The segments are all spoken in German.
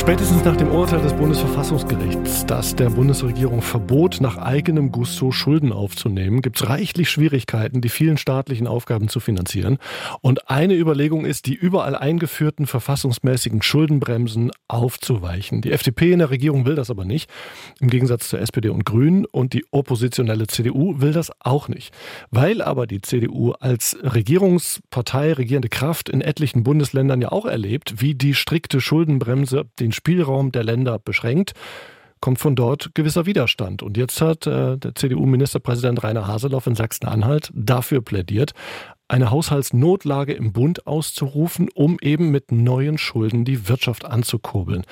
Spätestens nach dem Urteil des Bundesverfassungsgerichts, das der Bundesregierung verbot, nach eigenem Gusto Schulden aufzunehmen, gibt es reichlich Schwierigkeiten, die vielen staatlichen Aufgaben zu finanzieren. Und eine Überlegung ist, die überall eingeführten verfassungsmäßigen Schuldenbremsen aufzuweichen. Die FDP in der Regierung will das aber nicht, im Gegensatz zur SPD und Grünen. Und die oppositionelle CDU will das auch nicht. Weil aber die CDU als Regierungspartei, regierende Kraft in etlichen Bundesländern ja auch erlebt, wie die strikte Schuldenbremse den Spielraum der Länder beschränkt, kommt von dort gewisser Widerstand. Und jetzt hat äh, der CDU-Ministerpräsident Rainer Haseloff in Sachsen-Anhalt dafür plädiert, eine Haushaltsnotlage im Bund auszurufen, um eben mit neuen Schulden die Wirtschaft anzukurbeln.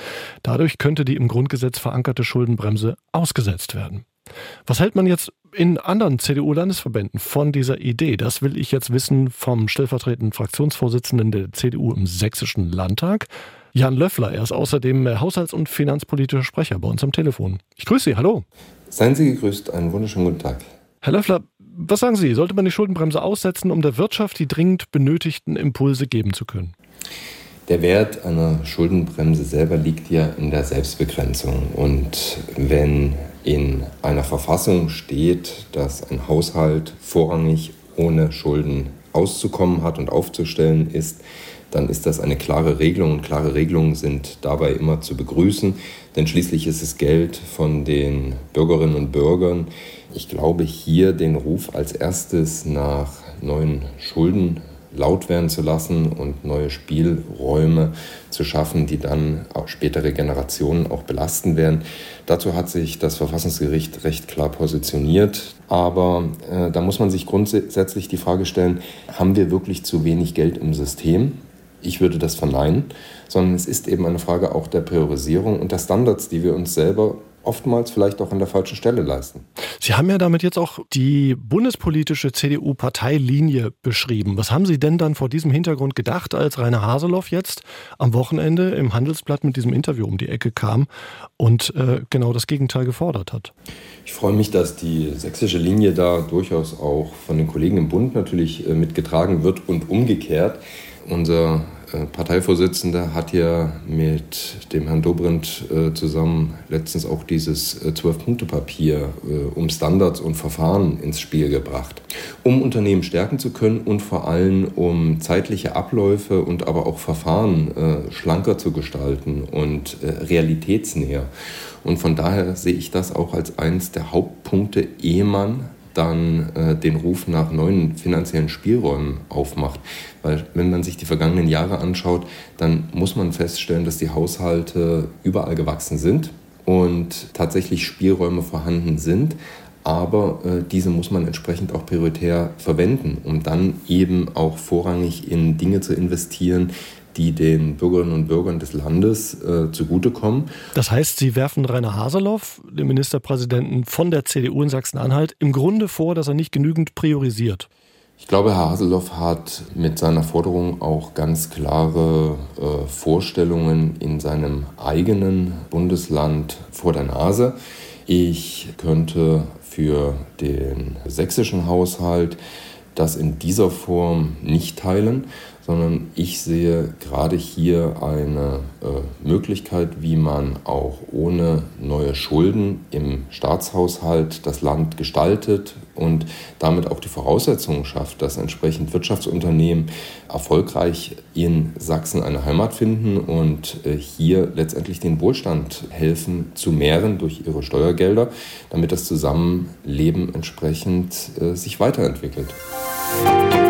Dadurch könnte die im Grundgesetz verankerte Schuldenbremse ausgesetzt werden. Was hält man jetzt in anderen CDU-Landesverbänden von dieser Idee? Das will ich jetzt wissen vom stellvertretenden Fraktionsvorsitzenden der CDU im Sächsischen Landtag, Jan Löffler. Er ist außerdem äh, haushalts- und finanzpolitischer Sprecher bei uns am Telefon. Ich grüße Sie, hallo. Seien Sie gegrüßt, einen wunderschönen guten Tag. Herr Löffler, was sagen Sie? Sollte man die Schuldenbremse aussetzen, um der Wirtschaft die dringend benötigten Impulse geben zu können? Der Wert einer Schuldenbremse selber liegt ja in der Selbstbegrenzung. Und wenn in einer Verfassung steht, dass ein Haushalt vorrangig ohne Schulden auszukommen hat und aufzustellen ist, dann ist das eine klare Regelung. Und klare Regelungen sind dabei immer zu begrüßen, denn schließlich ist es Geld von den Bürgerinnen und Bürgern. Ich glaube, hier den Ruf als erstes nach neuen Schulden laut werden zu lassen und neue Spielräume zu schaffen, die dann auch spätere Generationen auch belasten werden. Dazu hat sich das Verfassungsgericht recht klar positioniert. Aber äh, da muss man sich grundsätzlich die Frage stellen, haben wir wirklich zu wenig Geld im System? Ich würde das verneinen, sondern es ist eben eine Frage auch der Priorisierung und der Standards, die wir uns selber oftmals vielleicht auch an der falschen Stelle leisten. Sie haben ja damit jetzt auch die bundespolitische CDU-Parteilinie beschrieben. Was haben Sie denn dann vor diesem Hintergrund gedacht, als Rainer Haseloff jetzt am Wochenende im Handelsblatt mit diesem Interview um die Ecke kam und äh, genau das Gegenteil gefordert hat? Ich freue mich, dass die sächsische Linie da durchaus auch von den Kollegen im Bund natürlich äh, mitgetragen wird und umgekehrt. Unser äh, Parteivorsitzender hat ja mit dem Herrn Dobrindt äh, zusammen letztens auch dieses äh, Zwölf-Punkte-Papier um Standards und Verfahren ins Spiel gebracht, um Unternehmen stärken zu können und vor allem um zeitliche Abläufe und aber auch Verfahren schlanker zu gestalten und realitätsnäher. Und von daher sehe ich das auch als eines der Hauptpunkte, ehe man dann äh, den Ruf nach neuen finanziellen Spielräumen aufmacht. Weil wenn man sich die vergangenen Jahre anschaut, dann muss man feststellen, dass die Haushalte überall gewachsen sind und tatsächlich Spielräume vorhanden sind. Aber äh, diese muss man entsprechend auch prioritär verwenden, um dann eben auch vorrangig in Dinge zu investieren, die den Bürgerinnen und Bürgern des Landes äh, zugutekommen. Das heißt, Sie werfen Rainer Haseloff, dem Ministerpräsidenten von der CDU in Sachsen-Anhalt, im Grunde vor, dass er nicht genügend priorisiert. Ich glaube, Herr Haseloff hat mit seiner Forderung auch ganz klare äh, Vorstellungen in seinem eigenen Bundesland vor der Nase. Ich könnte für den sächsischen Haushalt das in dieser Form nicht teilen, sondern ich sehe gerade hier eine äh, Möglichkeit, wie man auch ohne neue Schulden im Staatshaushalt das Land gestaltet und damit auch die Voraussetzungen schafft, dass entsprechend Wirtschaftsunternehmen erfolgreich in Sachsen eine Heimat finden und äh, hier letztendlich den Wohlstand helfen zu mehren durch ihre Steuergelder, damit das Zusammenleben entsprechend äh, sich weiterentwickelt. life.